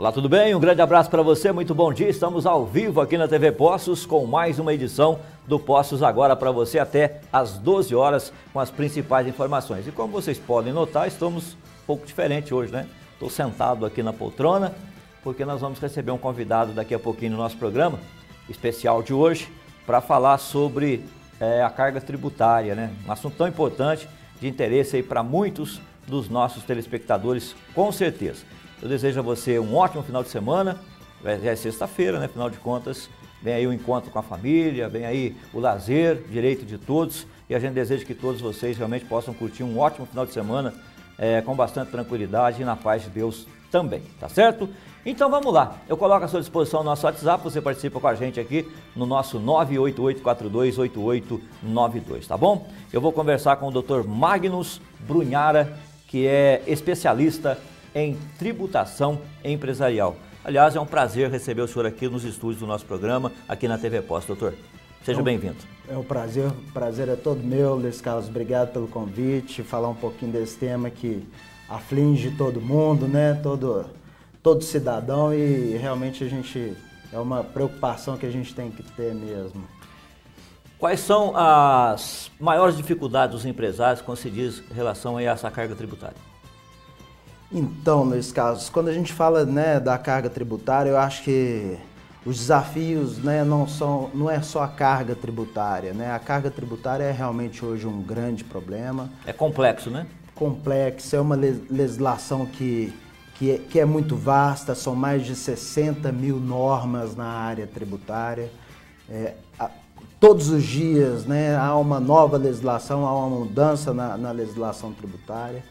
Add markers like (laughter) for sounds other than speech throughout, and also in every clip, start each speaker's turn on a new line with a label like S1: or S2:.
S1: Olá, tudo bem? Um grande abraço para você, muito bom dia. Estamos ao vivo aqui na TV Poços com mais uma edição do Poços agora para você até às 12 horas com as principais informações. E como vocês podem notar, estamos um pouco diferente hoje, né? Estou sentado aqui na poltrona porque nós vamos receber um convidado daqui a pouquinho no nosso programa especial de hoje para falar sobre é, a carga tributária, né? Um assunto tão importante de interesse aí para muitos dos nossos telespectadores, com certeza. Eu desejo a você um ótimo final de semana. Já é sexta-feira, né? Afinal de contas, vem aí o encontro com a família, vem aí o lazer, direito de todos. E a gente deseja que todos vocês realmente possam curtir um ótimo final de semana é, com bastante tranquilidade e na paz de Deus também, tá certo? Então vamos lá, eu coloco à sua disposição o nosso WhatsApp, você participa com a gente aqui no nosso 988428892, tá bom? Eu vou conversar com o Dr. Magnus Brunhara, que é especialista em tributação empresarial. Aliás, é um prazer receber o senhor aqui nos estúdios do nosso programa, aqui na TV Post, doutor. Seja
S2: é um,
S1: bem-vindo.
S2: É um prazer, o prazer é todo meu, Luiz Carlos. Obrigado pelo convite, falar um pouquinho desse tema que aflige todo mundo, né? Todo, todo cidadão e realmente a gente é uma preocupação que a gente tem que ter mesmo.
S1: Quais são as maiores dificuldades dos empresários quando se diz em relação a essa carga tributária?
S2: Então, meus casos, quando a gente fala né, da carga tributária, eu acho que os desafios né, não, são, não é só a carga tributária. Né? A carga tributária é realmente hoje um grande problema.
S1: É complexo, né?
S2: Complexo, é uma legislação que, que, é, que é muito vasta, são mais de 60 mil normas na área tributária. É, a, todos os dias né, há uma nova legislação, há uma mudança na, na legislação tributária.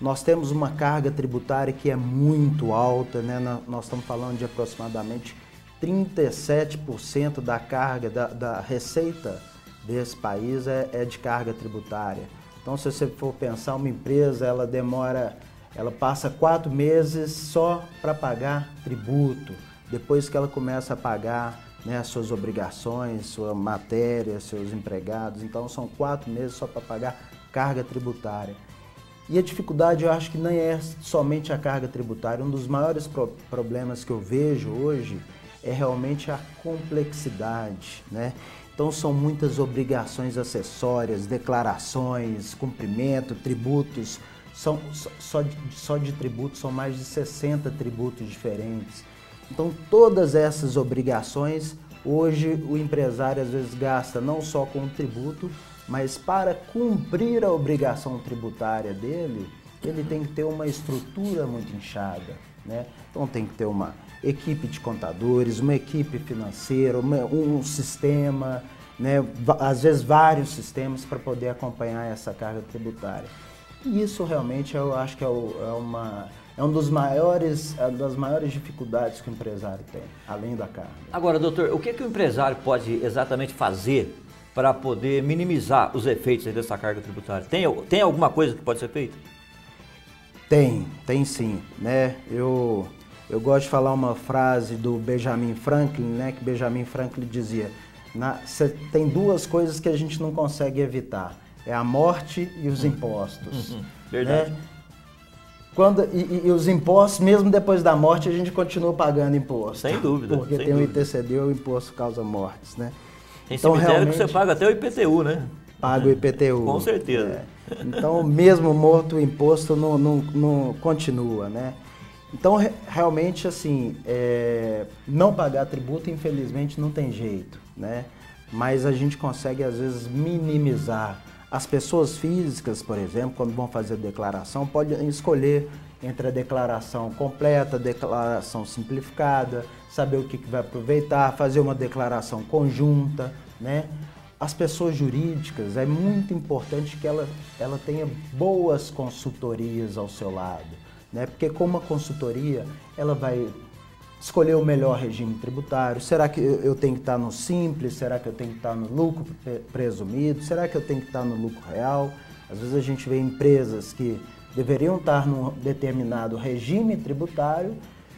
S2: Nós temos uma carga tributária que é muito alta, né? nós estamos falando de aproximadamente 37% da carga, da, da, receita desse país é, é, de carga tributária. Então, se você for pensar, uma empresa, ela demora, ela passa quatro meses só para pagar tributo. Depois que ela começa a pagar né, as suas obrigações, sua matéria, seus empregados, então são quatro meses só para pagar carga tributária. E a dificuldade eu acho que não é somente a carga tributária. Um dos maiores pro problemas que eu vejo hoje é realmente a complexidade, né? Então são muitas obrigações acessórias, declarações, cumprimento, tributos. São, só, de, só de tributos são mais de 60 tributos diferentes. Então todas essas obrigações, hoje o empresário às vezes gasta não só com o tributo, mas para cumprir a obrigação tributária dele, ele tem que ter uma estrutura muito inchada. Né? Então tem que ter uma equipe de contadores, uma equipe financeira, uma, um sistema, né? às vezes vários sistemas para poder acompanhar essa carga tributária. E isso realmente eu acho que é, o, é uma, é um dos maiores, é das maiores dificuldades que o empresário tem, além da carga.
S1: Agora, doutor, o que, que o empresário pode exatamente fazer para poder minimizar os efeitos dessa carga tributária? Tem, tem alguma coisa que pode ser feita?
S2: Tem, tem sim. Né? Eu, eu gosto de falar uma frase do Benjamin Franklin, né? que Benjamin Franklin dizia, na, tem duas coisas que a gente não consegue evitar, é a morte e os impostos. Uhum,
S1: verdade. Né?
S2: Quando, e, e, os impostos, mesmo depois da morte, a gente continua pagando imposto.
S1: Sem dúvida.
S2: Porque
S1: sem
S2: tem
S1: dúvida.
S2: o ITCD, o imposto causa mortes, né?
S1: Tem então, cemitério que você paga até o IPTU, né?
S2: Paga o IPTU.
S1: Com certeza.
S2: É. Então, mesmo morto, o imposto não, não, não continua, né? Então, realmente, assim, é, não pagar tributo, infelizmente, não tem jeito, né? Mas a gente consegue, às vezes, minimizar. As pessoas físicas, por exemplo, quando vão fazer a declaração, podem escolher entre a declaração completa, declaração simplificada, saber o que, que vai aproveitar, fazer uma declaração conjunta, né? As pessoas jurídicas, é muito importante que ela, ela tenha boas consultorias ao seu lado, né? Porque com uma consultoria, ela vai escolher o melhor regime tributário. Será que eu tenho que estar no simples? Será que eu tenho que estar no lucro presumido? Será que eu tenho que estar no lucro real? Às vezes a gente vê empresas que deveriam estar num determinado regime tributário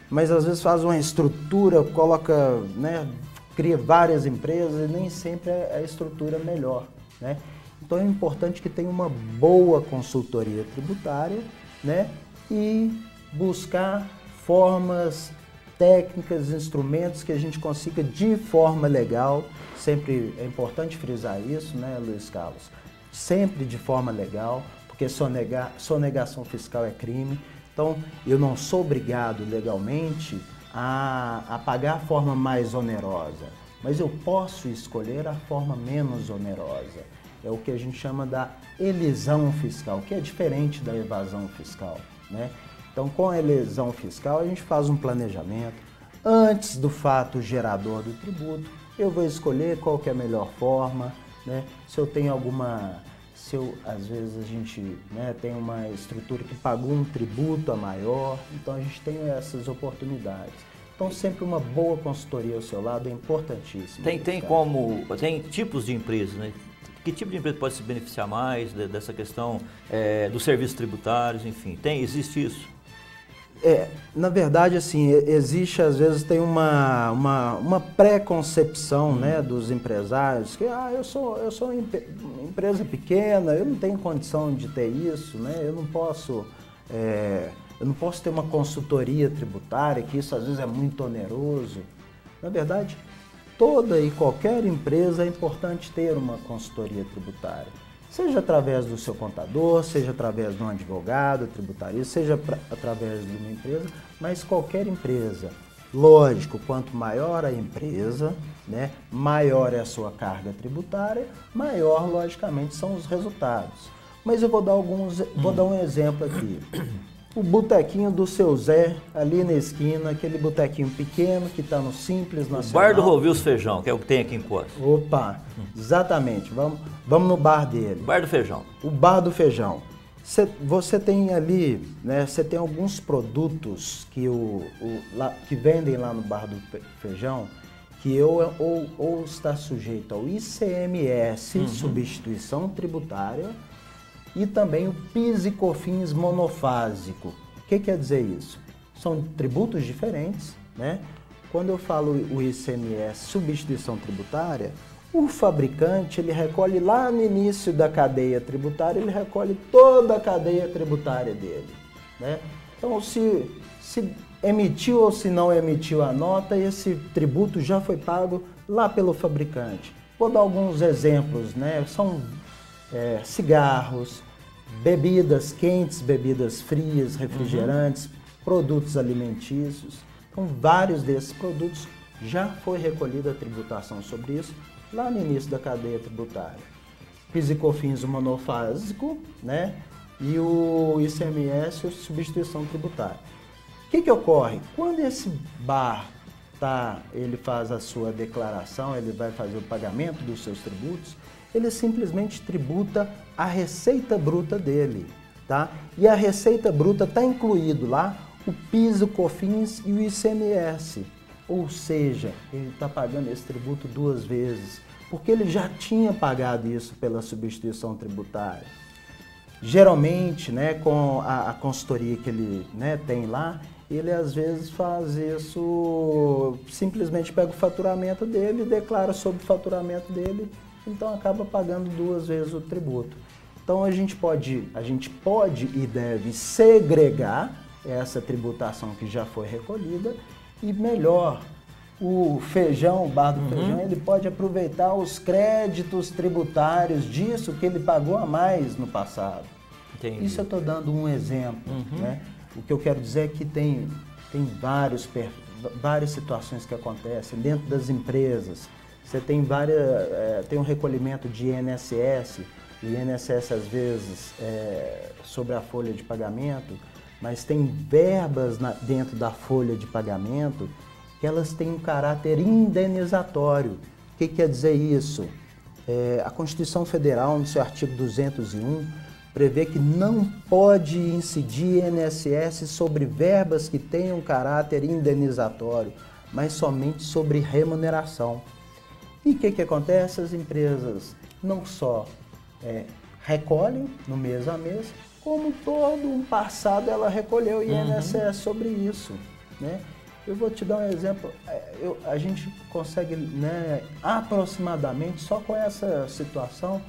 S2: mas às vezes faz uma estrutura, coloca, né, cria várias empresas e nem sempre é a estrutura melhor, né? Então é importante que tenha uma boa consultoria tributária, né, e buscar formas técnicas, instrumentos que a gente consiga de forma legal, sempre é importante frisar isso, né, Luiz Carlos? Sempre de forma legal, porque sonegar, sonegação fiscal é crime. Então, eu não sou obrigado legalmente a, a pagar a forma mais onerosa, mas eu posso escolher a forma menos onerosa. É o que a gente chama da elisão fiscal, que é diferente da evasão fiscal. Né? Então, com a elisão fiscal, a gente faz um planejamento. Antes do fato gerador do tributo, eu vou escolher qual é a melhor forma, né? se eu tenho alguma se eu, às vezes a gente né, tem uma estrutura que pagou um tributo a maior, então a gente tem essas oportunidades. Então sempre uma boa consultoria ao seu lado é importantíssimo.
S1: Tem, tem como, tem tipos de empresas, né? Que tipo de empresa pode se beneficiar mais dessa questão é, dos serviços tributários, enfim, tem, existe isso?
S2: É, na verdade, assim, existe, às vezes, tem uma, uma, uma pré-concepção né, dos empresários que, ah, eu sou, eu sou uma empresa pequena, eu não tenho condição de ter isso, né, eu não posso... É, eu não posso ter uma consultoria tributária, que isso às vezes é muito oneroso. Na verdade, toda e qualquer empresa é importante ter uma consultoria tributária seja através do seu contador, seja através de um advogado tributarista, seja pra, através de uma empresa, mas qualquer empresa. Lógico, quanto maior a empresa, né, maior é a sua carga tributária, maior, logicamente, são os resultados. Mas eu vou dar alguns, vou dar um exemplo aqui o botequinho do seu Zé, ali na esquina, aquele botequinho pequeno que está no Simples Nacional.
S1: O bar do Rovios Feijão, que é o que tem aqui em Costa.
S2: Opa, exatamente. Vamos, vamos no bar dele.
S1: Bar do Feijão.
S2: O bar do Feijão. Cê, você tem ali, né? Você tem alguns produtos que, o, o lá, que vendem lá no bar do Feijão que eu, ou, ou está sujeito ao ICMS, uhum. substituição tributária, e também o PIS e COFINS monofásico. O que quer dizer isso? São tributos diferentes, né? Quando eu falo o ICMS, substituição tributária, o fabricante ele recolhe lá no início da cadeia tributária, ele recolhe toda a cadeia tributária dele, né? Então, se, se emitiu ou se não emitiu a nota, esse tributo já foi pago lá pelo fabricante. Vou dar alguns exemplos, né? São é, cigarros, bebidas quentes, bebidas frias, refrigerantes, uhum. produtos alimentícios. Então, vários desses produtos já foi recolhida a tributação sobre isso lá no início da cadeia tributária. PIS e COFINS, o monofásico, né? E o ICMS, a substituição tributária. O que, que ocorre? Quando esse bar tá, ele faz a sua declaração, ele vai fazer o pagamento dos seus tributos, ele simplesmente tributa a receita bruta dele, tá? E a receita bruta está incluído lá o PIS, o COFINS e o ICMS. Ou seja, ele está pagando esse tributo duas vezes, porque ele já tinha pagado isso pela substituição tributária. Geralmente, né, com a, a consultoria que ele né, tem lá, ele às vezes faz isso, simplesmente pega o faturamento dele, declara sobre o faturamento dele então acaba pagando duas vezes o tributo. Então a gente pode, a gente pode e deve segregar essa tributação que já foi recolhida e melhor, o feijão, o bar do uhum. feijão, ele pode aproveitar os créditos tributários disso que ele pagou a mais no passado. Entendi. Isso eu estou dando um exemplo. Uhum. Né? O que eu quero dizer é que tem, tem vários, várias situações que acontecem dentro das empresas você tem várias, é, tem um recolhimento de INSS, o INSS às vezes é, sobre a folha de pagamento, mas tem verbas na, dentro da folha de pagamento que elas têm um caráter indenizatório. O que quer dizer isso? É, a Constituição Federal, no seu artigo 201, prevê que não pode incidir INSS sobre verbas que tenham caráter indenizatório, mas somente sobre remuneração. E o que, que acontece? As empresas não só é, recolhem no mês a mês, como todo um passado ela recolheu INSS uhum. sobre isso. Né? Eu vou te dar um exemplo. É, eu, a gente consegue, né, aproximadamente, só com essa situação,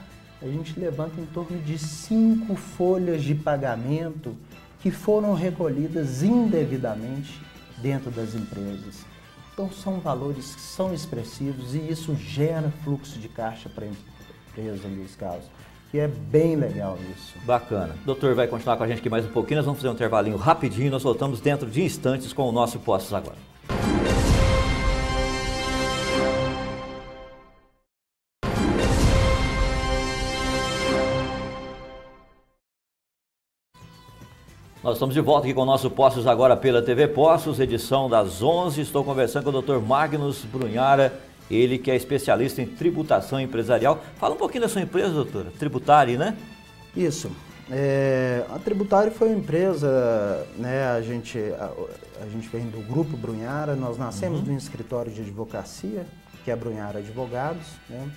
S2: a gente levanta em torno de cinco folhas de pagamento que foram recolhidas indevidamente dentro das empresas. Então são valores que são expressivos e isso gera fluxo de caixa para a empresa, Luiz Carlos. E é bem legal isso.
S1: Bacana. O doutor vai continuar com a gente aqui mais um pouquinho. Nós vamos fazer um intervalinho rapidinho. Nós voltamos dentro de instantes com o nosso Postos Agora. Nós estamos de volta aqui com o nosso Postos agora pela TV Postos, edição das 11. Estou conversando com o Dr. Magnus Brunhara, ele que é especialista em tributação empresarial. Fala um pouquinho da sua empresa, doutora. Tributária, né?
S2: Isso. É, a Tributária foi uma empresa, né, a gente, a, a gente vem do Grupo Brunhara, nós nascemos uhum. de um escritório de advocacia, que é Brunhara Advogados, né?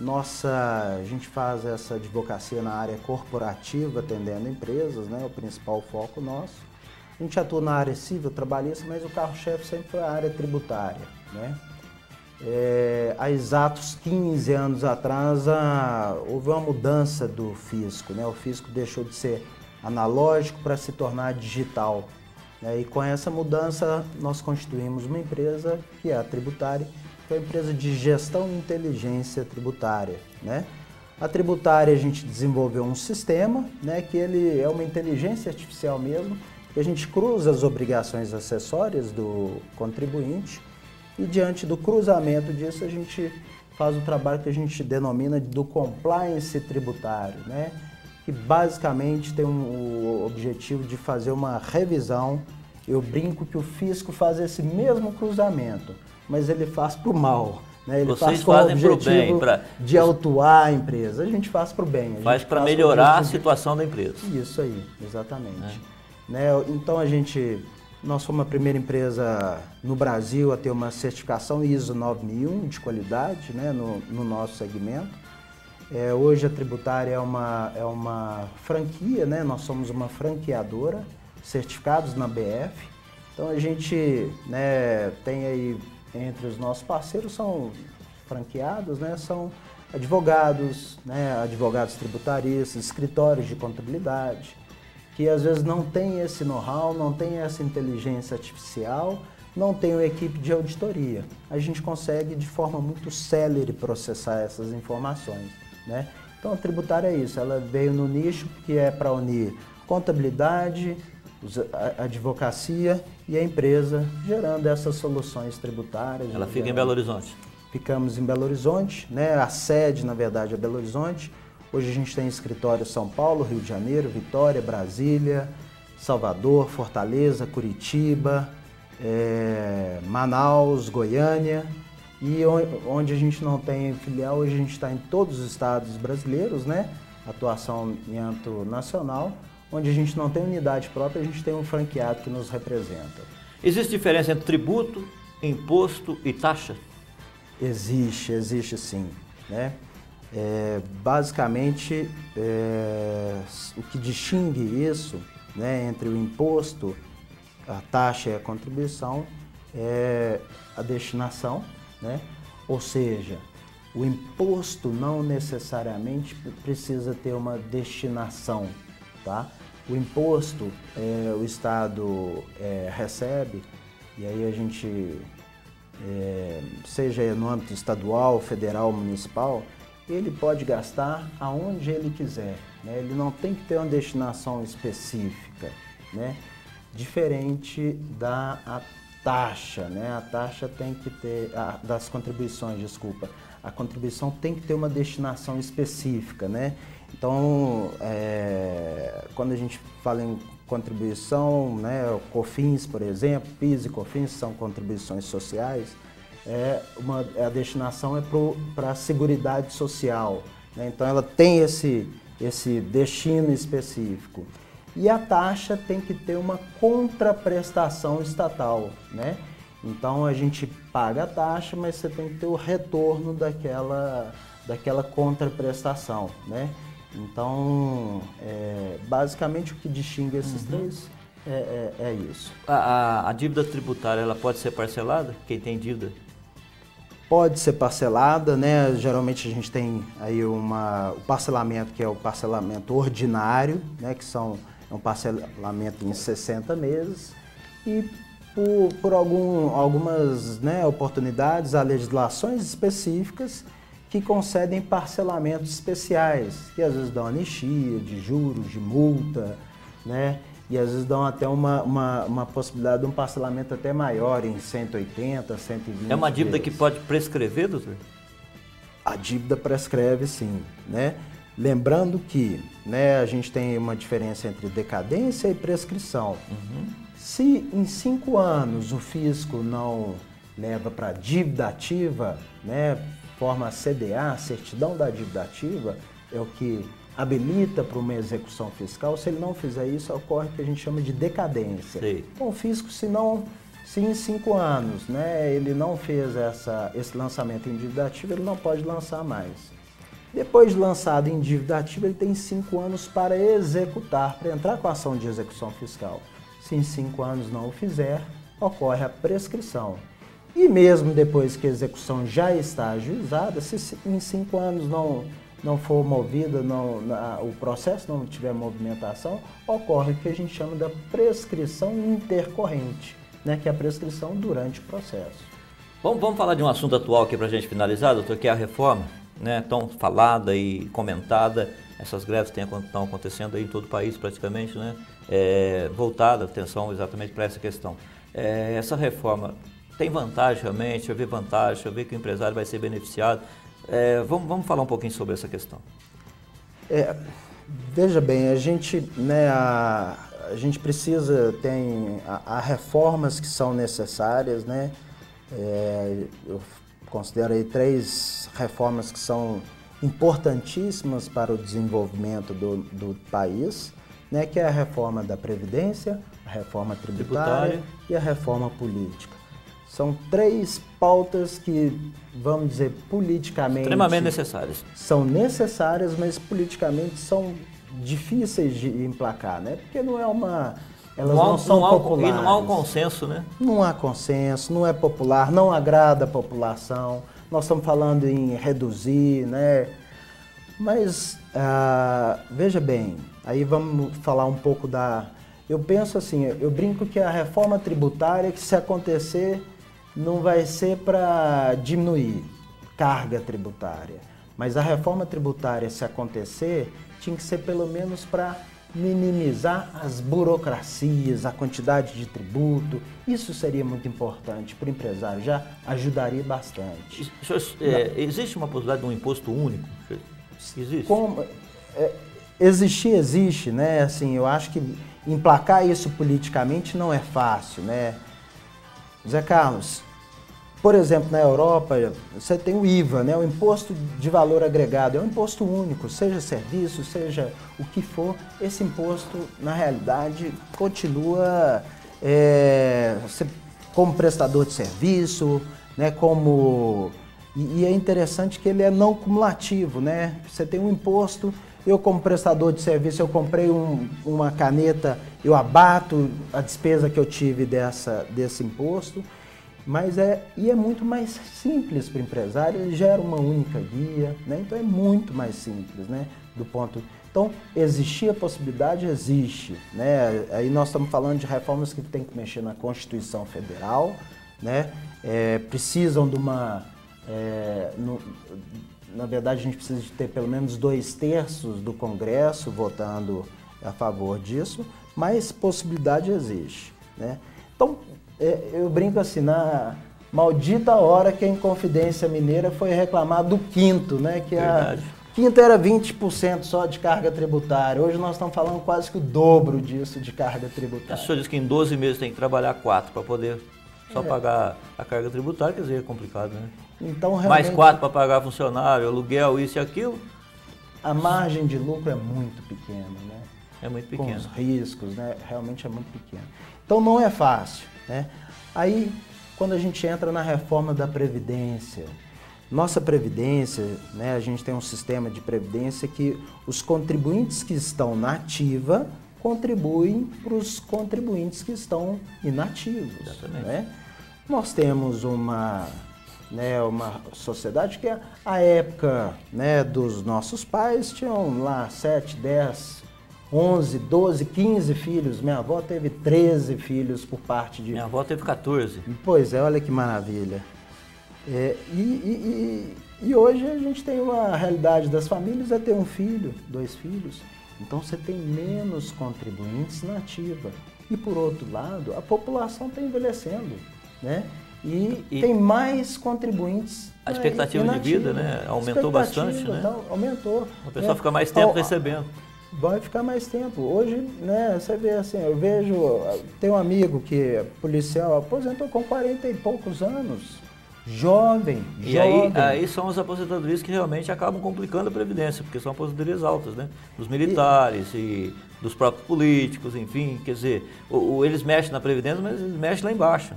S2: Nossa, a gente faz essa advocacia na área corporativa, atendendo empresas, né? O principal foco nosso. A gente atua na área civil, trabalhista, mas o carro-chefe sempre foi a área tributária, né? É, há exatos 15 anos atrás, a, houve uma mudança do fisco, né? O fisco deixou de ser analógico para se tornar digital. Né? E com essa mudança, nós constituímos uma empresa que é a tributária, que é uma empresa de gestão e inteligência tributária, né? A tributária a gente desenvolveu um sistema, né, que ele é uma inteligência artificial mesmo, que a gente cruza as obrigações acessórias do contribuinte e diante do cruzamento disso a gente faz o trabalho que a gente denomina do compliance tributário, né? que basicamente tem um, o objetivo de fazer uma revisão. Eu brinco que o fisco faz esse mesmo cruzamento mas ele faz para o mal. Né? Ele
S1: Vocês faz com fazem para o bem,
S2: pra... de autuar a empresa. A gente faz para o bem.
S1: faz para melhorar a situação da empresa.
S2: Isso aí, exatamente. É. Né? Então a gente, nós somos a primeira empresa no Brasil a ter uma certificação ISO 9001 de qualidade né? no, no nosso segmento. É, hoje a tributária é uma, é uma franquia, né? nós somos uma franqueadora, certificados na BF. Então a gente né, tem aí entre os nossos parceiros são franqueados, né? São advogados, né? advogados tributaristas, escritórios de contabilidade, que às vezes não tem esse know-how, não tem essa inteligência artificial, não tem uma equipe de auditoria. A gente consegue de forma muito célere processar essas informações, né? Então a tributária é isso, ela veio no nicho que é para unir contabilidade, a advocacia e a empresa, gerando essas soluções tributárias.
S1: Ela fica em Belo Horizonte?
S2: Ficamos em Belo Horizonte, né? a sede, na verdade, é Belo Horizonte. Hoje a gente tem escritório São Paulo, Rio de Janeiro, Vitória, Brasília, Salvador, Fortaleza, Curitiba, é, Manaus, Goiânia. E onde a gente não tem filial, hoje a gente está em todos os estados brasileiros, né? Atuação em âmbito nacional onde a gente não tem unidade própria, a gente tem um franqueado que nos representa.
S1: Existe diferença entre tributo, imposto e taxa?
S2: Existe, existe sim. Né? É, basicamente, é, o que distingue isso né, entre o imposto, a taxa e a contribuição é a destinação, né? ou seja, o imposto não necessariamente precisa ter uma destinação, tá? O imposto é, o Estado é, recebe, e aí a gente, é, seja no âmbito estadual, federal, municipal, ele pode gastar aonde ele quiser. Né? Ele não tem que ter uma destinação específica, né? diferente da taxa. Né? A taxa tem que ter, a, das contribuições, desculpa. A contribuição tem que ter uma destinação específica. Né? Então, é, quando a gente fala em contribuição, né, COFINS, por exemplo, PIS e COFINS são contribuições sociais, é uma, a destinação é para a Seguridade Social. Né? Então, ela tem esse, esse destino específico. E a taxa tem que ter uma contraprestação estatal. Né? Então, a gente paga a taxa, mas você tem que ter o retorno daquela, daquela contraprestação. Né? Então, é, basicamente o que distingue esses uhum. três é, é, é isso.
S1: A, a, a, dívida tributária ela pode ser parcelada? Quem tem dívida?
S2: Pode ser parcelada, né? Geralmente a gente tem aí uma, o parcelamento que é o parcelamento ordinário, né? Que são é um parcelamento em 60 meses e por, por algum, algumas né, oportunidades, há legislações específicas que concedem parcelamentos especiais, que às vezes dão anistia de juros, de multa, né? E às vezes dão até uma, uma, uma possibilidade de um parcelamento até maior, em 180, 120
S1: É uma dívida
S2: vezes.
S1: que pode prescrever, doutor?
S2: A dívida prescreve sim, né? Lembrando que né, a gente tem uma diferença entre decadência e prescrição. Se em cinco anos o fisco não leva para dívida ativa, né, forma CDA, certidão da dívida ativa, é o que habilita para uma execução fiscal. Se ele não fizer isso, ocorre o que a gente chama de decadência.
S1: Sei.
S2: Então o fisco, se não, se em cinco anos, né, ele não fez essa, esse lançamento em dívida ativa, ele não pode lançar mais. Depois de lançado em dívida ativa, ele tem cinco anos para executar, para entrar com a ação de execução fiscal. Se em cinco anos não o fizer, ocorre a prescrição. E mesmo depois que a execução já está ajuizada, se em cinco anos não, não for movida, não, na- o processo não tiver movimentação, ocorre o que a gente chama da prescrição intercorrente, né, que é a prescrição durante o processo.
S1: Vamos, vamos falar de um assunto atual aqui para a gente finalizar, doutor, que é a reforma, né? Tão falada e comentada. Essas greves estão acontecendo aí em todo o país praticamente, né? É, voltada atenção exatamente para essa questão. É, essa reforma tem vantagem realmente? Eu vi vantagem, eu vi que o empresário vai ser beneficiado. É, vamos, vamos falar um pouquinho sobre essa questão.
S2: É, veja bem, a gente, né, a, a gente precisa, tem, há reformas que são necessárias, né? É, eu considero aí três reformas que são importantíssimas para o desenvolvimento do, do país, né? Que é a reforma da Previdência, a reforma tributária,
S1: Tributária.
S2: e a reforma política. São três pautas que, vamos dizer, politicamente
S1: Extremamente necessárias.
S2: são necessárias, mas politicamente são difíceis de emplacar, né? Porque não é uma. Elas não,
S1: há-
S2: são
S1: um-
S2: populares.
S1: E não há um consenso, né?
S2: Não há consenso, não é popular, não agrada a população. Nós estamos falando em reduzir, né? Mas ah, veja bem, aí vamos falar um pouco da. Eu penso assim, eu brinco que a reforma tributária, que se acontecer, não vai ser para diminuir carga tributária. Mas a reforma tributária, se acontecer, tinha que ser pelo menos para minimizar as burocracias, a quantidade de tributo. Isso seria muito importante para o empresário, já ajudaria bastante.
S1: Senhor, é, existe uma possibilidade de um imposto único? Existe?
S2: Como, é, existir existe, né? Assim, eu acho que emplacar isso politicamente não é fácil, né? Zé Carlos, por exemplo, na Europa, você tem o IVA, né? o Imposto de Valor Agregado, é um imposto único, seja serviço, seja o que for, esse imposto, na realidade, continua é, você, como prestador de serviço, né? como. E, e é interessante que ele é não cumulativo, né? Você tem um imposto, eu como prestador de serviço, eu comprei um- uma caneta, eu abato a despesa que eu tive dessa, desse imposto. Mas é, e é muito mais simples para o empresário, ele gera uma única guia, né? então é muito mais simples, né? Do ponto. Então, existir a possibilidade, existe. Né? Aí nós estamos falando de reformas que tem que mexer na Constituição Federal, né? É, precisam de uma. é, no- na verdade, a gente precisa de ter pelo menos dois terços do Congresso votando a favor disso, mas possibilidade existe. Né? Então, eu brinco assim, na maldita hora que a Inconfidência Mineira foi reclamar do quinto, né? Que a
S1: Verdade.
S2: quinto era 20% só de carga tributária. Hoje nós estamos falando quase que o dobro disso de carga
S1: O
S2: tributária.
S1: senhor disse que em 12 meses tem que trabalhar 4 para poder
S2: É.
S1: só pagar a carga tributária, quer dizer, é complicado, né?
S2: Então,
S1: Mais
S2: realmente,
S1: 4 para pagar funcionário, aluguel, isso e aquilo,
S2: a margem de lucro é muito pequena, né?
S1: é muito
S2: com
S1: pequeno.
S2: os riscos, né? Realmente é muito pequeno. Então não é fácil, né? Aí, quando a gente entra na reforma da Previdência, nossa Previdência, né, a gente tem um sistema de Previdência que os contribuintes que estão na ativa contribuem para os contribuintes que estão inativos.
S1: Exatamente.
S2: Né? Nós temos uma, né, uma sociedade que, a época né, dos nossos pais, tinham lá 7, 10 11, 12, 15 filhos. Minha avó teve 13 filhos por parte de.
S1: Minha avó teve 14.
S2: Pois é, olha que maravilha. É, e, e, e, e, hoje a gente tem uma realidade das famílias é ter um filho, dois filhos. Então você tem menos contribuintes na ativa. E por outro lado, a população está envelhecendo, né? E, tem mais contribuintes.
S1: A expectativa de vida, né? Aumentou bastante, né?
S2: Tá, aumentou.
S1: O pessoal é, fica mais tempo recebendo.
S2: Vai ficar mais tempo. Hoje, né, você vê assim, eu vejo, tem um amigo que é policial, aposentou com 40 e poucos anos. Jovem,
S1: e
S2: jovem.
S1: aí, aí são as aposentadorias que realmente acabam complicando a Previdência, porque são aposentadorias altas, né? Dos militares e, e dos próprios políticos, enfim, quer dizer, o, o, eles mexem na Previdência, mas eles mexem lá embaixo.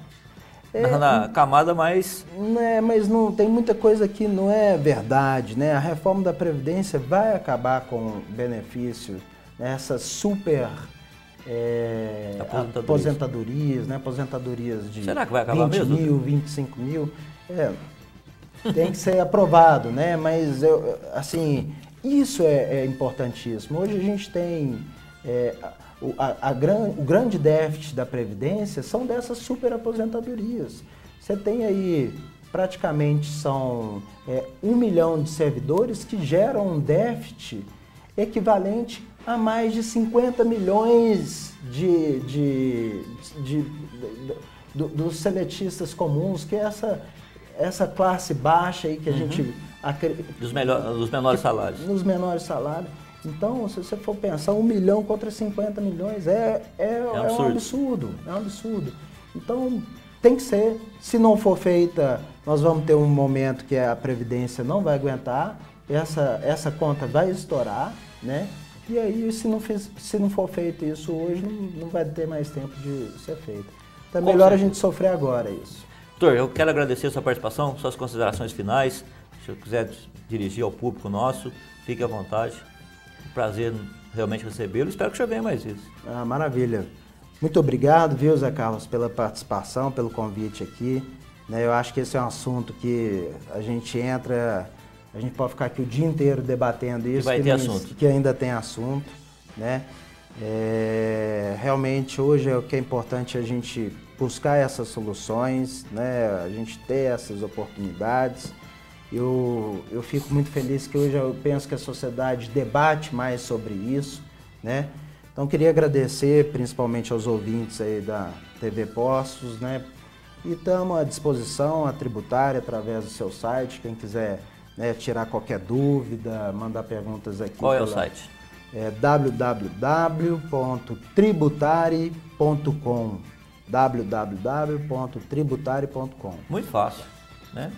S1: É, na, na, camada mais.
S2: É, mas não tem muita coisa que não é verdade, né? A reforma da Previdência vai acabar com benefício, né? essas super é, aposentadorias. aposentadorias, né? Aposentadorias de
S1: Será que vai acabar
S2: 20
S1: mesmo?
S2: mil, 25 mil. É, tem que ser aprovado, né? Mas eu, assim, isso é, é importantíssimo. Hoje a gente tem é, o, a, a gran, o grande déficit da Previdência são dessas superaposentadorias. Você tem aí praticamente são é, um milhão de servidores que geram um déficit equivalente a mais de 50 milhões de, de, de, de do, dos seletistas comuns, que é essa, essa classe baixa aí que a uhum. gente...
S1: Dos, melhor, dos menores salários.
S2: Dos menores salários. Então, se você for pensar, um milhão contra 50 milhões é, é, é, um, é um absurdo. É um absurdo. Então, tem que ser. Se não for feita, nós vamos ter um momento que a Previdência não vai aguentar, essa, essa conta vai estourar, né? E aí, se não, se não for feito isso hoje, não, não vai ter mais tempo de ser feito. Então é melhor a gente sofrer agora isso.
S1: Doutor, eu quero agradecer a sua participação, suas considerações finais. Se eu quiser dirigir ao público nosso, fique à vontade prazer realmente recebê-lo. Espero que o senhor venha mais vezes.
S2: Ah, maravilha. Muito obrigado, viu, Zé Carlos, pela participação, pelo convite aqui. Né, eu acho que esse é um assunto que a gente entra, a gente pode ficar aqui o dia inteiro debatendo isso. Que
S1: vai
S2: que
S1: ter assunto.
S2: Que ainda tem assunto, né? É, realmente hoje é o que é importante a gente buscar essas soluções, né? A gente ter essas oportunidades. Eu, eu fico muito feliz que hoje eu penso que a sociedade debate mais sobre isso, né? Então queria agradecer principalmente aos ouvintes aí da TV Postos, né? E estamos à disposição, a tributária, através do seu site, quem quiser né, tirar qualquer dúvida, mandar perguntas aqui.
S1: Qual é o site?
S2: É www.tributari.com www.tributari.com
S1: Muito fácil, né?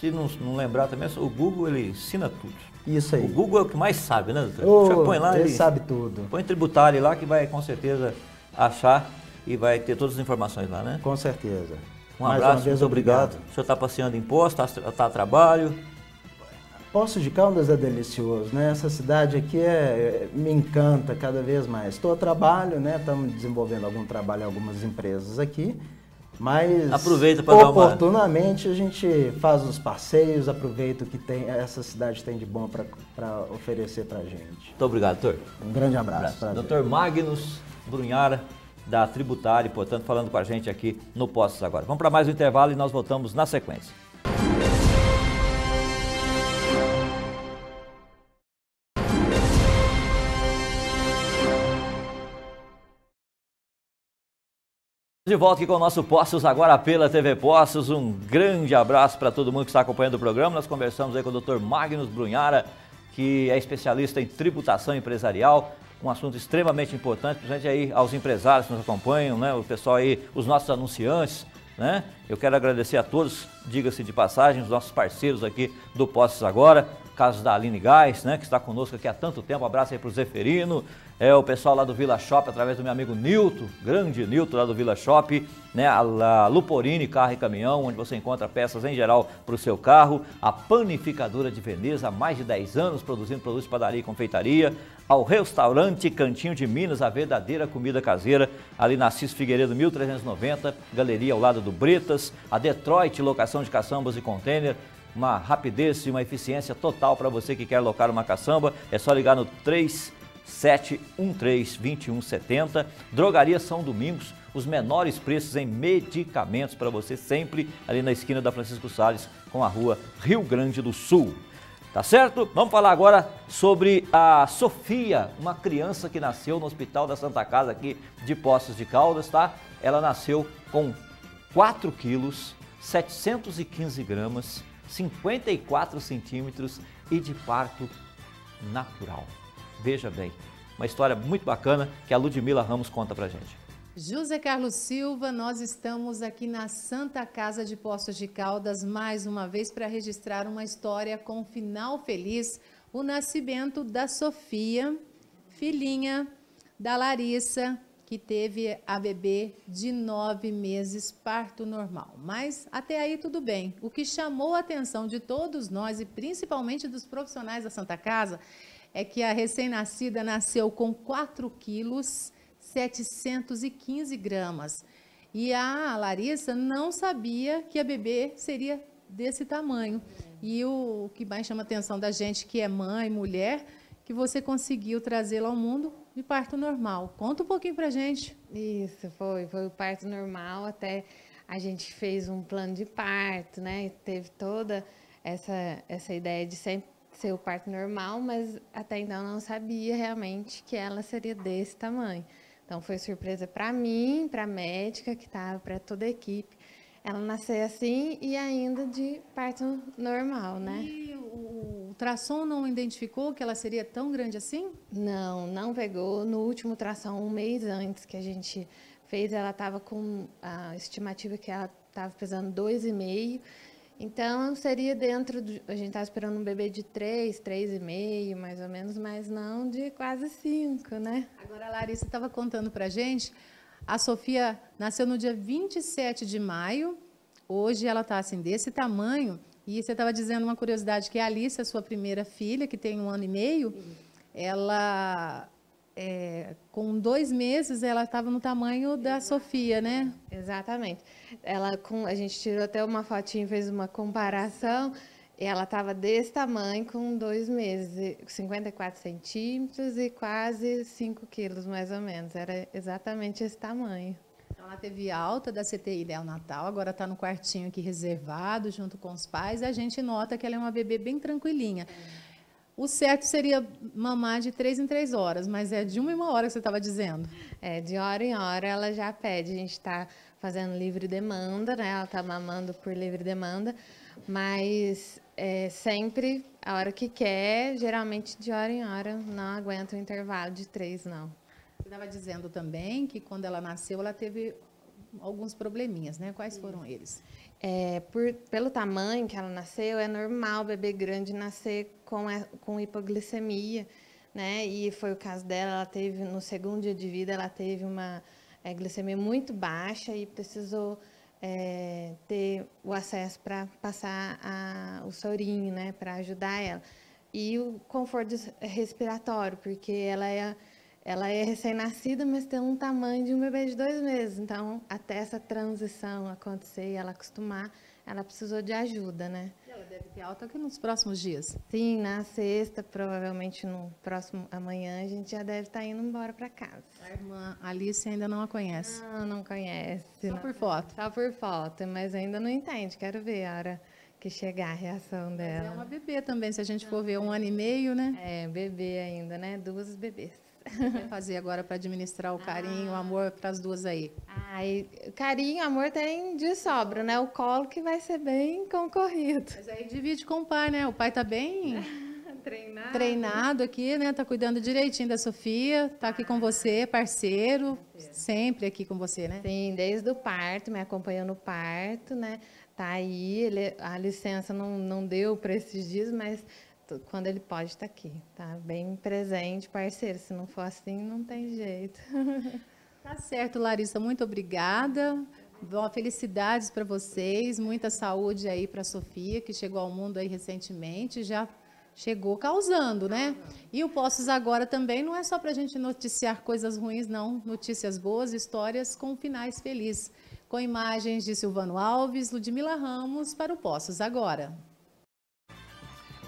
S1: Se não, não lembrar também, o Google ele ensina tudo.
S2: Isso aí.
S1: O Google é o que mais sabe, né, doutor?
S2: Oh, põe lá, ele, ele sabe tudo.
S1: Põe tributário lá que vai com certeza achar e vai ter todas as informações lá, né?
S2: Com certeza.
S1: Um Mais abraço, vez, muito obrigado. obrigado. O senhor está passeando em Poço, está tá a trabalho?
S2: Poços de Caldas é delicioso, né? Essa cidade aqui é, me encanta cada vez mais. Estou a trabalho, né? Estamos desenvolvendo algum trabalho em algumas empresas aqui. Mas
S1: aproveita para
S2: oportunamente uma... a gente faz os passeios, aproveita o que tem, essa cidade tem de bom para oferecer para a gente.
S1: Muito obrigado, doutor.
S2: Um grande abraço.
S1: abraço. Doutor Magnus Brunhara, da Tributária, portanto, falando com a gente aqui no Postos agora. Vamos para mais um intervalo e nós voltamos na sequência. De volta aqui com o nosso Postos agora pela TV Postos. Um grande abraço para todo mundo que está acompanhando o programa. Nós conversamos aí com o Dr. Magnus Brunhara, que é especialista em tributação empresarial, um assunto extremamente importante, principalmente aí aos empresários que nos acompanham, né? O pessoal aí, os nossos anunciantes, né? Eu quero agradecer a todos, diga-se de passagem, os nossos parceiros aqui do Postos Agora, caso da Aline Gás, né, que está conosco aqui há tanto tempo. Um abraço aí para o Zeferino, é o pessoal lá do Vila Shop, através do meu amigo Nilton, grande Nilton lá do Vila Shop, né, a, Luporini Carro e Caminhão, onde você encontra peças em geral para o seu carro, a Panificadora de Veneza, há mais de 10 anos produzindo produtos de padaria e confeitaria, ao restaurante Cantinho de Minas, a verdadeira comida caseira, ali na Cis Figueiredo 1390, galeria ao lado do Bretas, a Detroit, locação de caçambas e container, uma rapidez e uma eficiência total para você que quer locar uma caçamba. É só ligar no 3 713-2170. Drogaria São Domingos, os menores preços em medicamentos para você sempre ali na esquina da Francisco Salles com a rua Rio Grande do Sul. Tá certo? Vamos falar agora sobre a Sofia, uma criança que nasceu no Hospital da Santa Casa aqui de Poços de Caldas, tá? Ela nasceu com 4 quilos, 715 gramas, 54 centímetros e de parto natural. Veja bem, uma história muito bacana que a Ludmila Ramos conta pra gente.
S3: José Carlos Silva, nós estamos aqui na Santa Casa de Poços de Caldas mais uma vez para registrar uma história com final feliz, o nascimento da Sofia, filhinha da Larissa, que teve a bebê de nove meses, parto normal. Mas até aí tudo bem. O que chamou a atenção de todos nós e principalmente dos profissionais da Santa Casa é que a recém-nascida nasceu com 4 quilos 715 gramas. E a Larissa não sabia que a bebê seria desse tamanho. E o, que mais chama a atenção da gente, que é mãe, mulher, que você conseguiu trazê-la ao mundo de parto normal. Conta um pouquinho pra gente.
S4: Isso, foi. Foi o parto normal, até a gente fez um plano de parto, né? Teve toda essa, essa ideia de sempre ser o parto normal, mas até então não sabia realmente que ela seria desse tamanho. Então foi surpresa para mim, para a médica que estava, para toda a equipe. Ela nasceu assim e ainda de parto normal, né?
S3: E o ultrassom não identificou que ela seria tão grande assim?
S4: Não, não pegou. No último ultrassom, um mês antes que a gente fez, ela estava com a estimativa que ela estava pesando 2,5 então, seria dentro, de, a gente está esperando um bebê de 3, 3,5, mais ou menos, mas não de quase 5, né?
S3: Agora, a Larissa estava contando para a gente, a Sofia nasceu no dia 27 de maio, hoje ela está assim, desse tamanho, e você estava dizendo uma curiosidade, que a Alice, a sua primeira filha, que tem um ano e meio, ela é, com dois meses ela estava no tamanho da Sofia, né?
S4: Exatamente. Ela com a gente tirou até uma fotinha, fez uma comparação. E ela estava desse tamanho com dois meses, 54 centímetros e quase 5 quilos, mais ou menos. Era exatamente esse tamanho.
S3: Ela teve alta da CTI Natal, agora está no quartinho aqui reservado, junto com os pais. E a gente nota que ela é uma bebê bem tranquilinha. É. O certo seria mamar de três em três horas, mas é de uma em uma hora que você estava dizendo.
S4: É, de hora em hora ela já pede. A gente está fazendo livre demanda, né? Ela está mamando por livre demanda, mas é, sempre a hora que quer, geralmente de hora em hora, não aguenta o intervalo de três, não.
S3: Você estava dizendo também que quando ela nasceu, ela teve alguns probleminhas, né? Quais foram eles?
S4: É, por, pelo tamanho que ela nasceu, é normal o bebê grande nascer com, a, com hipoglicemia, né? E foi o caso dela, ela teve, no segundo dia de vida, ela teve uma é, glicemia muito baixa e precisou é, ter o acesso para passar a, o sorinho, né? Para ajudar ela. E o conforto respiratório, porque ela é ela é recém-nascida, mas tem um tamanho de um bebê de dois meses. Então, até essa transição acontecer e ela acostumar, ela precisou de ajuda, né?
S3: Ela deve ter alta aqui nos próximos dias.
S4: Sim, na sexta, provavelmente no próximo amanhã, a gente já deve estar indo embora para casa.
S3: A irmã Alice ainda não a conhece?
S4: Não, não conhece.
S3: Só
S4: não.
S3: por foto?
S4: Só por foto, mas ainda não entende. Quero ver a hora que chegar a reação dela. Mas
S3: é uma bebê também, se a gente for ver um ano e meio, né?
S4: É, bebê ainda, né? Duas bebês
S3: fazer agora para administrar o carinho, ah. o amor para as duas aí?
S4: Ai, carinho, amor tem de sobra, né? O colo que vai ser bem concorrido.
S3: Mas aí divide com o pai, né? O pai tá bem (laughs) treinado. treinado aqui, né? Tá cuidando direitinho da Sofia, tá aqui com você, parceiro, sempre aqui com você, né?
S4: Sim, desde o parto, me acompanhando no parto, né? Tá aí, ele, a licença não, não deu para esses dias, mas quando ele pode estar tá aqui, tá? Bem presente, parceiro. Se não for assim, não tem jeito. (laughs)
S3: Tá certo, Larissa. Muito obrigada. Boa felicidades para vocês, muita saúde aí para a Sofia, que chegou ao mundo aí recentemente, já chegou causando, né? E o Postos Agora também não é só para a gente noticiar coisas ruins, não. Notícias boas, histórias com finais felizes. Com imagens de Silvano Alves, Ludmila Ramos, para o Postos Agora.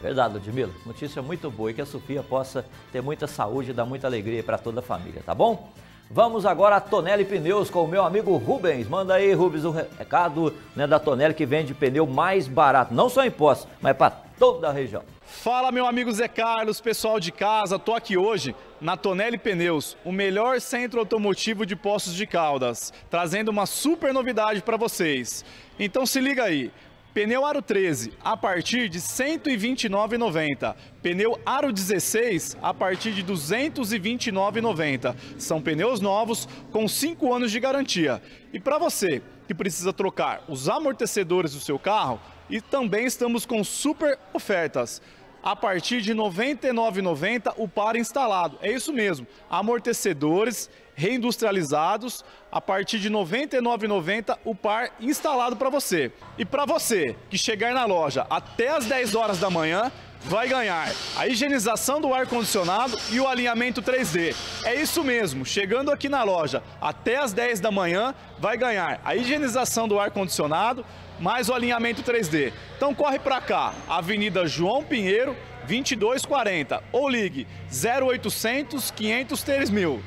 S1: Verdade, Ludmila. Notícia muito boa e que a Sofia possa ter muita saúde e dar muita alegria para toda a família, tá bom? Vamos agora a Tonelli Pneus com o meu amigo Rubens. Manda aí, Rubens, o recado né, da Tonelli que vende pneu mais barato, não só em Poços, mas para toda a região.
S5: Fala, meu amigo Zé Carlos, pessoal de casa, tô aqui hoje na Tonelli Pneus, o melhor centro automotivo de Poços de Caldas, trazendo uma super novidade para vocês. Então se liga aí. Pneu Aro 13 a partir de R$ 129,90. Pneu Aro 16 a partir de R$ 229,90. São pneus novos com 5 anos de garantia. E para você que precisa trocar os amortecedores do seu carro, e também estamos com super ofertas a partir de R$ 99,90 o par instalado. É isso mesmo, amortecedores reindustrializados a partir de R$ 99,90 o par instalado para você. E para você que chegar na loja até as 10 horas da manhã, vai ganhar a higienização do ar-condicionado e o alinhamento 3D. É isso mesmo, chegando aqui na loja até as 10 da manhã, vai ganhar a higienização do ar-condicionado, mais o alinhamento 3D. Então corre para cá, Avenida João Pinheiro, 2240 ou ligue 0800 503 mil.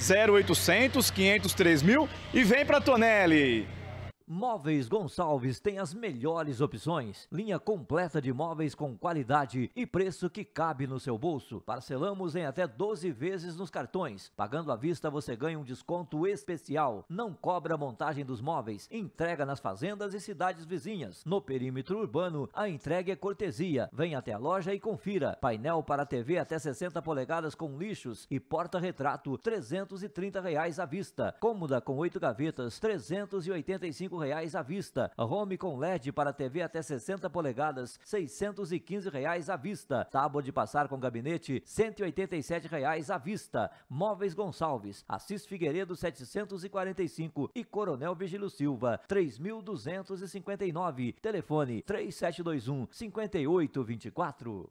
S5: 0800 503 mil e vem para Tonelli.
S1: Móveis Gonçalves tem as melhores opções. Linha completa de móveis com qualidade e preço que cabe no seu bolso. Parcelamos em até 12 vezes nos cartões. Pagando à vista você ganha um desconto especial. Não cobra montagem dos móveis. Entrega nas fazendas e cidades vizinhas. No perímetro urbano, a entrega é cortesia. Venha até a loja e confira. Painel para TV até 60 polegadas com lixos e porta-retrato 330 reais à vista. Cômoda com 8 gavetas 385 reais à vista. Home com LED para TV até 60 polegadas, 615 reais à vista. Tábua de passar com gabinete, 187 reais à vista. Móveis Gonçalves, Assis Figueiredo 745 e Coronel Vigílio Silva 3259. Telefone 3721 5824.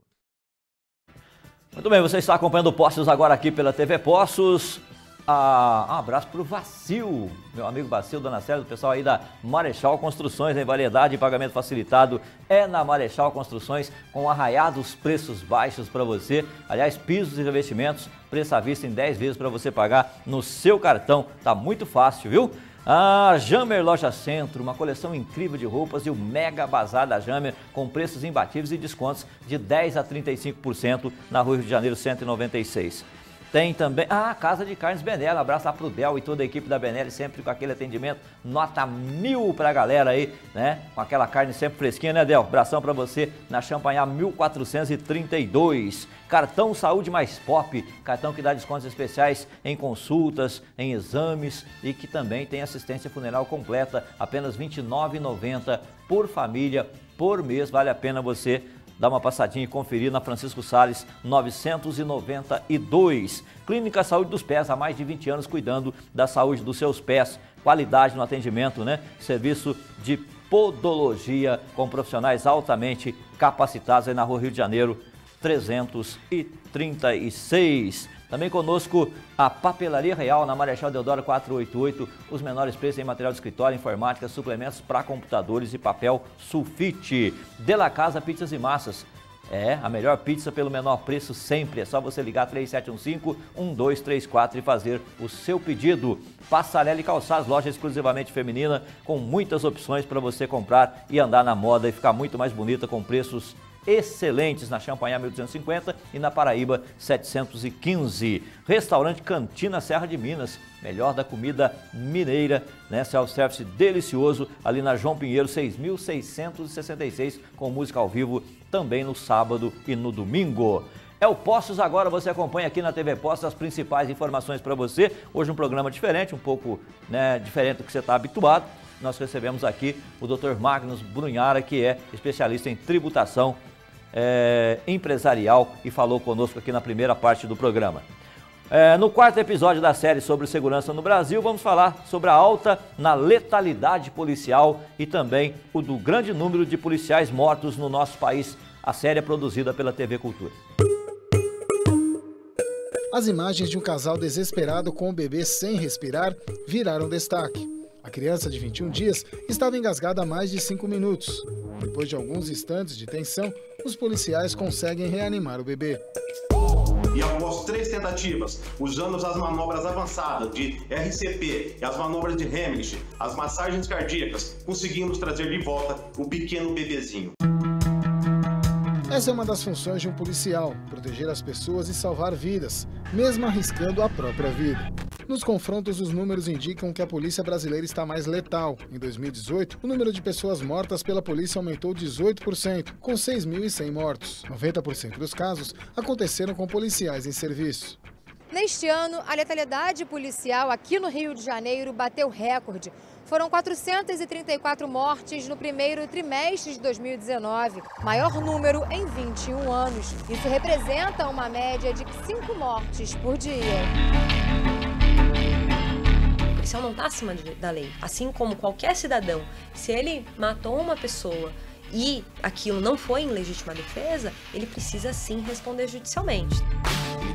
S1: Muito bem, você está acompanhando Postos agora aqui pela TV Postos. Ah, um abraço para o Vacil, meu amigo Vacil, Dona Célia, do pessoal aí da Marechal Construções, em variedade e pagamento facilitado é na Marechal Construções, com arraiados preços baixos para você. Aliás, pisos e revestimentos, preço à vista em 10 vezes para você pagar no seu cartão. Tá muito fácil, viu? A Jammer Loja Centro, uma coleção incrível de roupas e o Mega Bazar da Jammer com preços imbatíveis e descontos de 10 a 35% na Rua Rio de Janeiro 196. Tem também. Ah, Casa de Carnes Benelli. Abraço lá pro Del e toda a equipe da Benelli, sempre com aquele atendimento nota mil pra galera aí, né? Com aquela carne sempre fresquinha, né, Del? Abração pra você na Champanhar 1432. Cartão Saúde Mais Pop, cartão que dá descontos especiais em consultas, em exames e que também tem assistência funeral completa, apenas R$ 29,90 por família por mês. Vale a pena você Dá uma passadinha e conferir na Francisco Sales 992. Clínica Saúde dos Pés, há mais de 20 anos cuidando da saúde dos seus pés. Qualidade no atendimento, né? Serviço de podologia com profissionais altamente capacitados aí na Rua Rio de Janeiro 336. Também conosco a Papelaria Real na Marechal Deodoro 488, os menores preços em material de escritório, informática, suplementos para computadores e papel sulfite. De La Casa Pizzas e Massas. É, a melhor pizza pelo menor preço sempre. É só você ligar 3715-1234 e fazer o seu pedido. Passarela e Calçados, loja exclusivamente feminina, com muitas opções para você comprar e andar na moda e ficar muito mais bonita com preços excelentes na Champanhar 1250 e na Paraíba 715. Restaurante Cantina Serra de Minas, melhor da comida mineira, né? Self-service delicioso ali na João Pinheiro 6666 com música ao vivo também no sábado e no domingo. É o Postos agora, você acompanha aqui na TV Postos as principais informações para você. Hoje um programa diferente, um pouco né, diferente do que você está habituado. Nós recebemos aqui o Dr. Magnus Brunhara, que é especialista em tributação é, empresarial e falou conosco aqui na primeira parte do programa. É, no quarto episódio da série sobre segurança no Brasil, vamos falar sobre a alta na letalidade policial e também o do grande número de policiais mortos no nosso país. A série é produzida pela TV Cultura.
S6: As imagens de um casal desesperado com o bebê sem respirar viraram destaque. A criança de 21 dias estava engasgada há mais de 5 minutos. Depois de alguns instantes de tensão, os policiais conseguem reanimar o bebê.
S7: E após três tentativas, usando as manobras avançadas de RCP e as manobras de Heimlich, as massagens cardíacas, conseguimos trazer de volta o pequeno bebezinho.
S6: Essa é uma das funções de um policial: proteger as pessoas e salvar vidas, mesmo arriscando a própria vida. Nos confrontos, os números indicam que a polícia brasileira está mais letal. Em 2018, o número de pessoas mortas pela polícia aumentou 18%, com 6.100 mortos. 90% dos casos aconteceram com policiais em serviço.
S8: Neste ano, a letalidade policial aqui no Rio de Janeiro bateu recorde. Foram 434 mortes no primeiro trimestre de 2019, maior número em 21 anos. Isso representa uma média de 5 mortes por dia.
S9: Policial não está acima da lei. Assim como qualquer cidadão, se ele matou uma pessoa e aquilo não foi em legítima defesa, ele precisa sim responder judicialmente.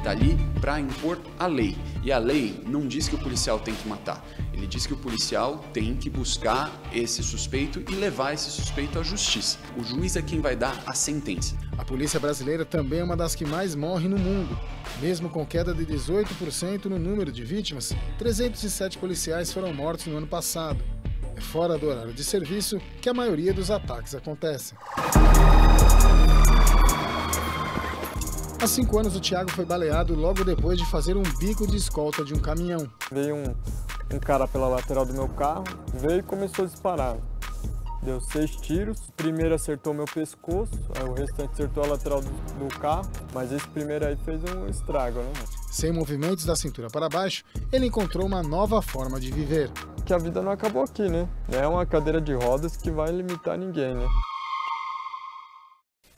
S10: Está ali para impor a lei. E a lei não diz que o policial tem que matar. Ele diz que o policial tem que buscar esse suspeito e levar esse suspeito à justiça. O juiz é quem vai dar a sentença.
S6: A polícia brasileira também é uma das que mais morre no mundo. Mesmo com queda de 18% no número de vítimas, 307 policiais foram mortos no ano passado. É fora do horário de serviço que a maioria dos ataques acontecem. Há cinco anos, o Thiago foi baleado logo depois de fazer um bico de escolta de um caminhão.
S11: Veio um, um cara pela lateral do meu carro, veio e começou a disparar. Deu seis tiros, o primeiro acertou meu pescoço, o restante acertou a lateral do, do carro, mas esse primeiro aí fez um estrago, né?
S6: Sem movimentos da cintura para baixo, ele encontrou uma nova forma de viver.
S11: Que a vida não acabou aqui, né? Não é uma cadeira de rodas que vai limitar ninguém, né?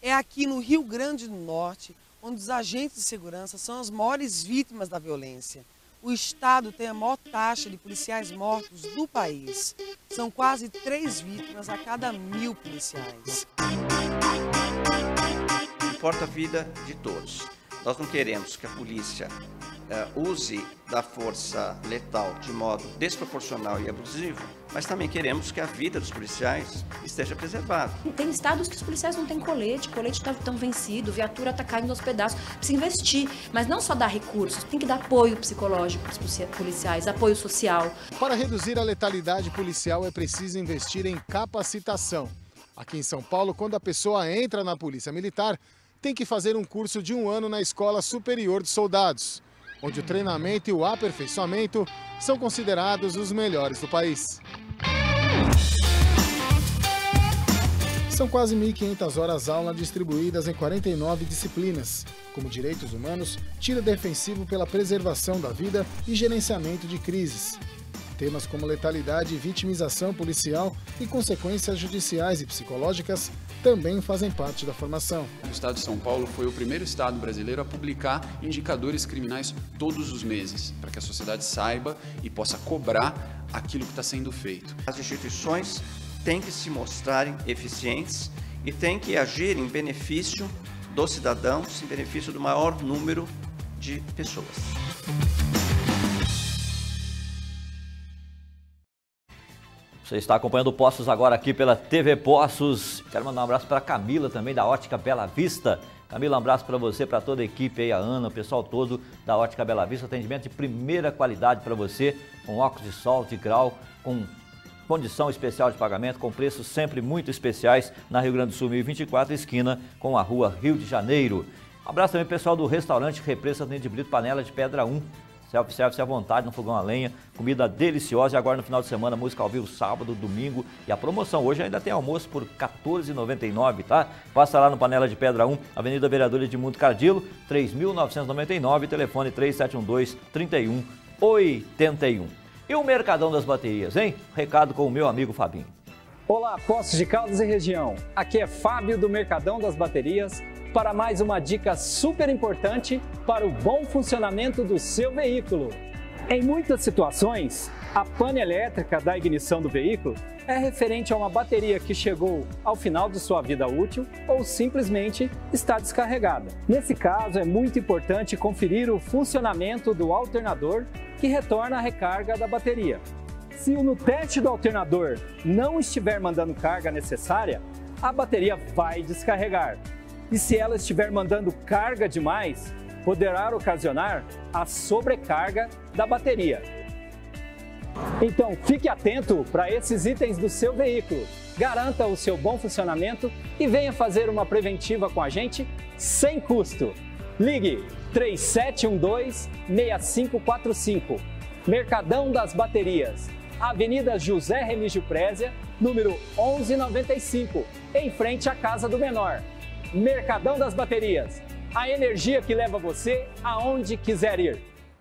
S12: É aqui no Rio Grande do Norte onde os agentes de segurança são as maiores vítimas da violência. O estado tem a maior taxa de policiais mortos do país. São quase três vítimas a cada mil policiais.
S13: Importa a vida de todos. Nós não queremos que a polícia uh, use da força letal de modo desproporcional e abusivo, mas também queremos que a vida dos policiais esteja preservada.
S9: Tem estados que os policiais não têm colete, colete está tão vencido, viatura está caindo aos pedaços. Precisa investir, mas não só dar recursos, tem que dar apoio psicológico para os policiais, apoio social.
S6: Para reduzir a letalidade policial é preciso investir em capacitação. Aqui em São Paulo, quando a pessoa entra na Polícia Militar, tem que fazer um curso de um ano na Escola Superior de Soldados, onde o treinamento e o aperfeiçoamento são considerados os melhores do país. São quase 1.500 horas aula distribuídas em 49 disciplinas, como direitos humanos, tiro defensivo pela preservação da vida e gerenciamento de crises. Temas como letalidade e vitimização policial e consequências judiciais e psicológicas também fazem parte da formação.
S10: O estado de São Paulo foi o primeiro estado brasileiro a publicar indicadores criminais todos os meses, para que a sociedade saiba e possa cobrar aquilo que está sendo feito.
S13: As instituições têm que se mostrarem eficientes e têm que agir em benefício dos cidadãos, em benefício do maior número de pessoas.
S1: Você está acompanhando Poços agora aqui pela TV Poços. Quero mandar um abraço para a Camila também, da Ótica Bela Vista. Camila, um abraço para você, para toda a equipe aí, a Ana, o pessoal todo da Ótica Bela Vista. Atendimento de primeira qualidade para você, com óculos de sol, de grau, com condição especial de pagamento, com preços sempre muito especiais na Rio Grande do Sul 1024, esquina com a rua Rio de Janeiro. Um abraço também pessoal do restaurante Represa de Brito Panela de Pedra 1 Self-service à vontade no fogão a lenha, comida deliciosa. E agora no final de semana, música ao vivo sábado, domingo. E a promoção hoje ainda tem almoço por R$ 14,99, tá? Passa lá no Panela de Pedra 1, Avenida Vereador Edmundo Cardilo, 3.999, telefone 3712-3181. E o Mercadão das Baterias, hein? Recado com o meu amigo Fabinho.
S14: Olá, Postos de Caldas e região. Aqui é Fábio do Mercadão das Baterias para mais uma dica super importante para o bom funcionamento do seu veículo. Em muitas situações, a pane elétrica da ignição do veículo é referente a uma bateria que chegou ao final de sua vida útil ou simplesmente está descarregada. Nesse caso, é muito importante conferir o funcionamento do alternador que retorna a recarga da bateria. Se no teste do alternador não estiver mandando carga necessária, a bateria vai descarregar. E se ela estiver mandando carga demais, poderá ocasionar a sobrecarga da bateria. Então, fique atento para esses itens do seu veículo. Garanta o seu bom funcionamento e venha fazer uma preventiva com a gente sem custo. Ligue 3712-6545. Mercadão das Baterias. Avenida José Remígio Prézia, número 1195, em frente à Casa do Menor. Mercadão das Baterias. A energia que leva você aonde quiser ir.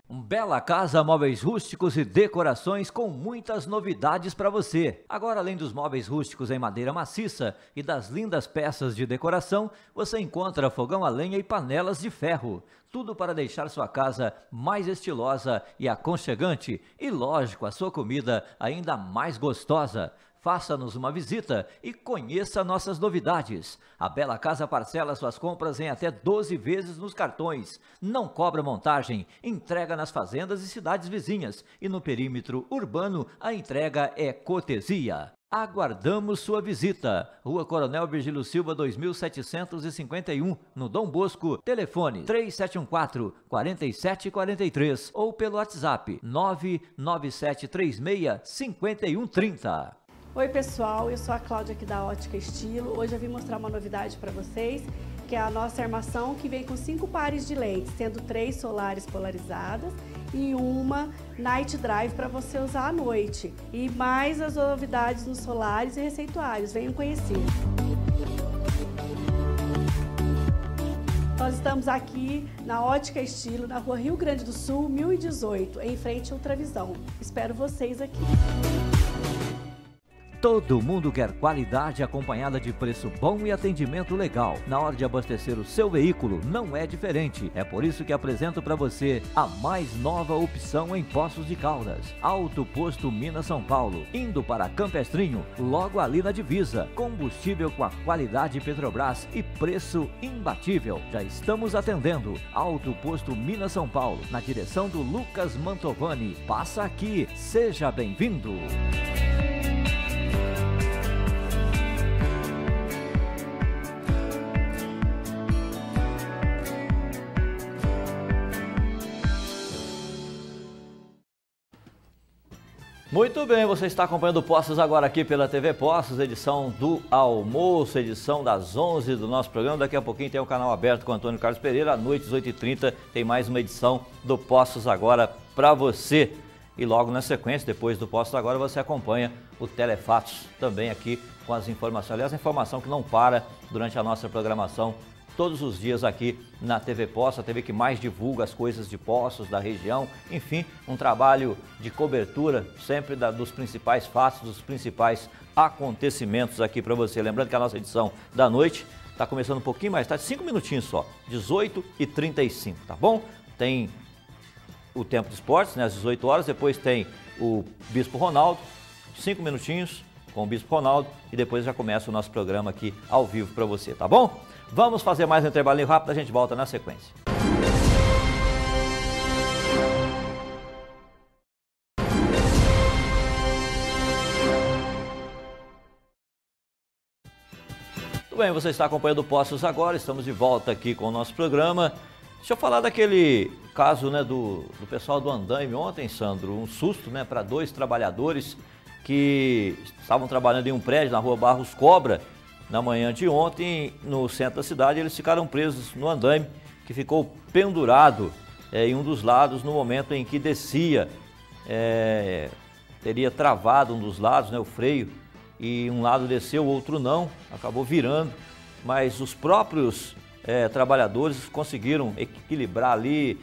S1: Um bela casa, móveis rústicos e decorações com muitas novidades para você. Agora, além dos móveis rústicos em madeira maciça e das lindas peças de decoração, você encontra fogão a lenha e panelas de ferro. Tudo para deixar sua casa mais estilosa e aconchegante e, lógico, a sua comida ainda mais gostosa. Faça-nos uma visita e conheça nossas novidades. A Bela Casa parcela suas compras em até 12 vezes nos cartões. Não cobra montagem, entrega nas fazendas e cidades vizinhas. E no perímetro urbano, a entrega é cortesia. Aguardamos sua visita. Rua Coronel Virgílio Silva, 2751, no Dom Bosco. Telefone 3714 4743 ou pelo WhatsApp 99736 5130.
S15: Oi pessoal, eu sou a Cláudia aqui da Ótica Estilo. Hoje eu vim mostrar uma novidade para vocês, que é a nossa armação que vem com cinco pares de lentes, sendo três solares polarizadas e uma Night Drive para você usar à noite. E mais as novidades nos solares e receituários, venham conhecer. Nós estamos aqui na Ótica Estilo, na rua Rio Grande do Sul, 1018, em frente à Ultravisão. Espero vocês aqui.
S1: Todo mundo quer qualidade acompanhada de preço bom e atendimento legal. Na hora de abastecer o seu veículo, não é diferente. É por isso que apresento para você a mais nova opção em Poços de Caldas. Alto Posto Minas São Paulo. Indo para Campestrinho, logo ali na divisa. Combustível com a qualidade Petrobras e preço imbatível. Já estamos atendendo. Alto Posto Minas São Paulo, na direção do Lucas Mantovani. Passa aqui, seja bem-vindo. Muito bem, você está acompanhando Postos agora aqui pela TV Postos, edição do almoço, edição das 11 do nosso programa. Daqui a pouquinho tem o canal aberto com Antônio Carlos Pereira. À noite, às 8h30, tem mais uma edição do Postos agora para você. E logo na sequência, depois do Postos agora, você acompanha o Telefatos também aqui com as informações. Aliás, a informação que não para durante a nossa programação todos os dias aqui na TV Poços, a TV que mais divulga as coisas de Poços, da região, enfim, um trabalho de cobertura sempre da, dos principais fatos, dos principais acontecimentos aqui para você. Lembrando que a nossa edição da noite está começando um pouquinho mais tarde, cinco minutinhos só, 18 e 35, tá bom? Tem o tempo de esportes, né, às 18 horas, depois tem o Bispo Ronaldo, cinco minutinhos com o Bispo Ronaldo e depois já começa o nosso programa aqui ao vivo para você, tá bom? Vamos fazer mais um intervalo rápido, a gente volta na sequência. Tudo bem, você está acompanhando o Postos agora, estamos de volta aqui com o nosso programa. Deixa eu falar daquele caso né, do, do pessoal do Andaime ontem, Sandro, um susto né, para dois trabalhadores que estavam trabalhando em um prédio na rua Barros Cobra na manhã de ontem, no centro da cidade, eles ficaram presos no andaime, que ficou pendurado é, em um dos lados no momento em que descia. É, teria travado um dos lados, né, o freio, e um lado desceu, o outro não, acabou virando, mas os próprios é, trabalhadores conseguiram equilibrar ali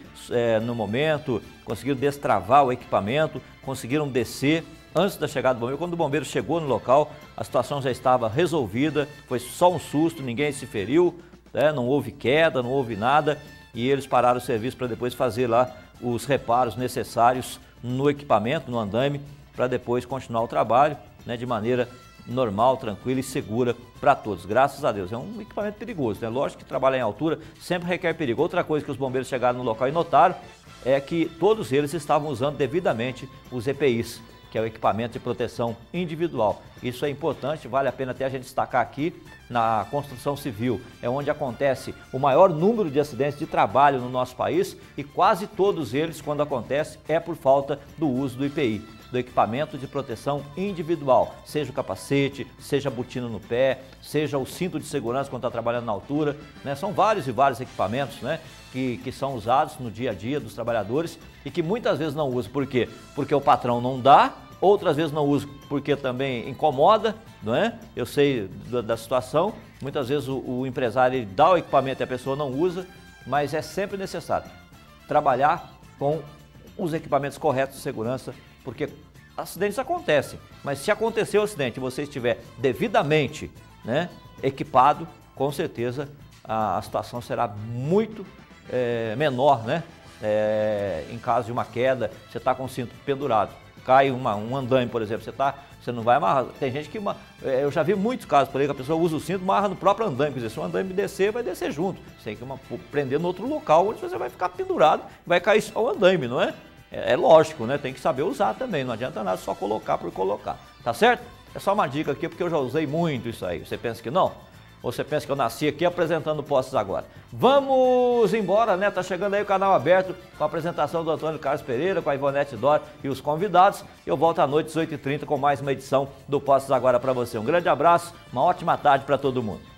S1: no momento, conseguiram destravar o equipamento, conseguiram descer antes da chegada do bombeiro. Quando o bombeiro chegou no local, a situação já estava resolvida, foi só um susto, ninguém se feriu, né? não houve queda, não houve nada e eles pararam o serviço para depois fazer lá os reparos necessários no equipamento, no andame, para depois continuar o trabalho né, de maneira normal, tranquila e segura para todos. Graças a Deus. É um equipamento perigoso, né? Lógico que trabalhar em altura sempre requer perigo. Outra coisa que os bombeiros chegaram no local e notaram é que todos eles estavam usando devidamente os EPIs que é o equipamento de proteção individual. Isso é importante, vale a pena até a gente destacar aqui na construção civil, é onde acontece o maior número de acidentes de trabalho no nosso país e quase todos eles, quando acontece, é por falta do uso do IPI do equipamento de proteção individual, seja o capacete, seja a botina no pé, seja o cinto de segurança quando está trabalhando na altura. Né? São vários e vários equipamentos né? que, que são usados no dia a dia dos trabalhadores e que muitas vezes não usam. Por quê? Porque o patrão não dá, outras vezes não usa porque também incomoda, não é? Eu sei da, da situação, muitas vezes o, o empresário dá o equipamento e a pessoa não usa, mas é sempre necessário trabalhar com os equipamentos corretos de segurança porque acidentes acontecem, mas se acontecer o acidente e você estiver devidamente né, equipado, com certeza a, a situação será muito é, menor, né? É, em caso de uma queda, você está com o cinto pendurado, cai uma, um andaime, por exemplo, você, tá, você não vai amarrar. Tem gente que, é, eu já vi muitos casos por aí que a pessoa usa o cinto, amarra no próprio andaime, quer dizer, se o andaime descer, vai descer junto. Você tem que uma, prender no outro local onde você vai ficar pendurado, vai cair só o andaime, não é? É, é lógico, né? Tem que saber usar também, não adianta nada só colocar por colocar, tá certo? É só uma dica aqui porque eu já usei muito isso aí. Você pensa que não? Você pensa que eu nasci aqui apresentando postos agora? Vamos embora, né? Tá chegando aí o canal aberto com a apresentação do Antônio Carlos Pereira, com a Ivonete Dor e os convidados. Eu volto à noite, às 8h30, com mais uma edição do Postos Agora para você. Um grande abraço, uma ótima tarde para todo mundo.